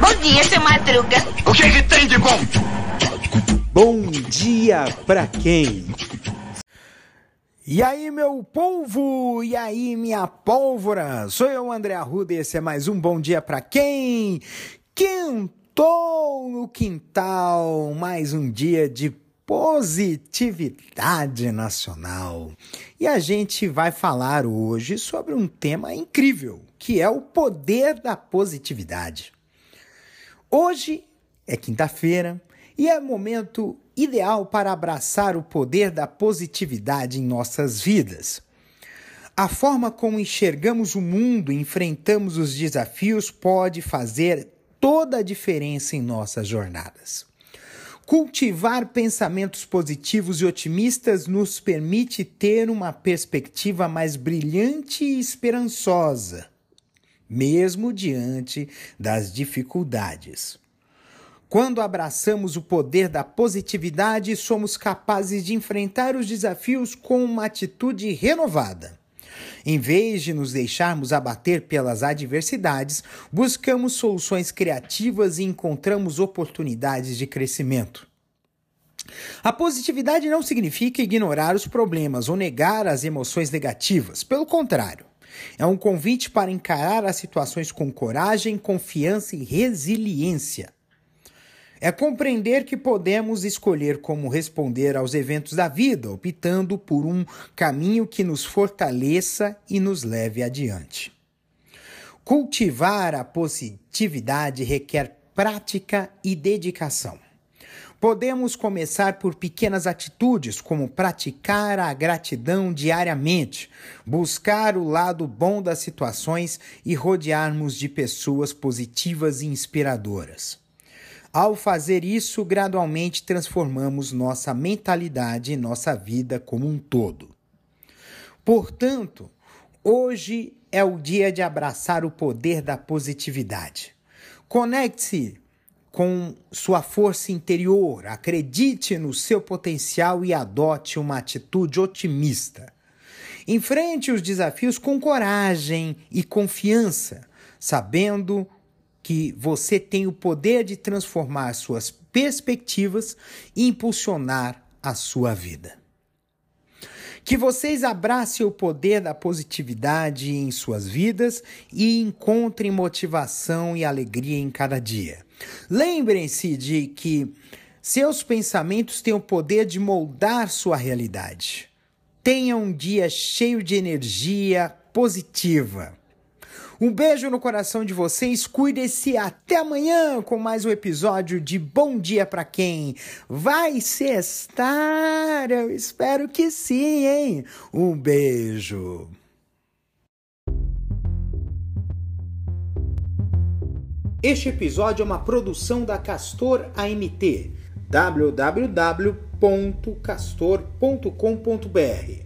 Bom dia, seu Madruga. O que, que tem de bom? Bom dia pra quem? E aí, meu polvo? E aí, minha pólvora? Sou eu, André Arruda, e esse é mais um Bom Dia Pra Quem? Quintou no quintal, mais um dia de positividade nacional. E a gente vai falar hoje sobre um tema incrível, que é o poder da positividade. Hoje é quinta-feira e é momento ideal para abraçar o poder da positividade em nossas vidas. A forma como enxergamos o mundo e enfrentamos os desafios pode fazer toda a diferença em nossas jornadas. Cultivar pensamentos positivos e otimistas nos permite ter uma perspectiva mais brilhante e esperançosa, mesmo diante das dificuldades. Quando abraçamos o poder da positividade, somos capazes de enfrentar os desafios com uma atitude renovada. Em vez de nos deixarmos abater pelas adversidades, buscamos soluções criativas e encontramos oportunidades de crescimento. A positividade não significa ignorar os problemas ou negar as emoções negativas. Pelo contrário, é um convite para encarar as situações com coragem, confiança e resiliência. É compreender que podemos escolher como responder aos eventos da vida, optando por um caminho que nos fortaleça e nos leve adiante. Cultivar a positividade requer prática e dedicação. Podemos começar por pequenas atitudes, como praticar a gratidão diariamente, buscar o lado bom das situações e rodearmos de pessoas positivas e inspiradoras. Ao fazer isso, gradualmente transformamos nossa mentalidade e nossa vida como um todo. Portanto, hoje é o dia de abraçar o poder da positividade. Conecte-se com sua força interior, acredite no seu potencial e adote uma atitude otimista. Enfrente os desafios com coragem e confiança, sabendo que você tem o poder de transformar suas perspectivas e impulsionar a sua vida. Que vocês abracem o poder da positividade em suas vidas e encontrem motivação e alegria em cada dia. Lembrem-se de que seus pensamentos têm o poder de moldar sua realidade. Tenha um dia cheio de energia positiva. Um beijo no coração de vocês, cuide-se até amanhã com mais um episódio de Bom Dia para Quem vai sextar, eu espero que sim, hein? Um beijo. Este episódio é uma produção da Castor AMT www.castor.com.br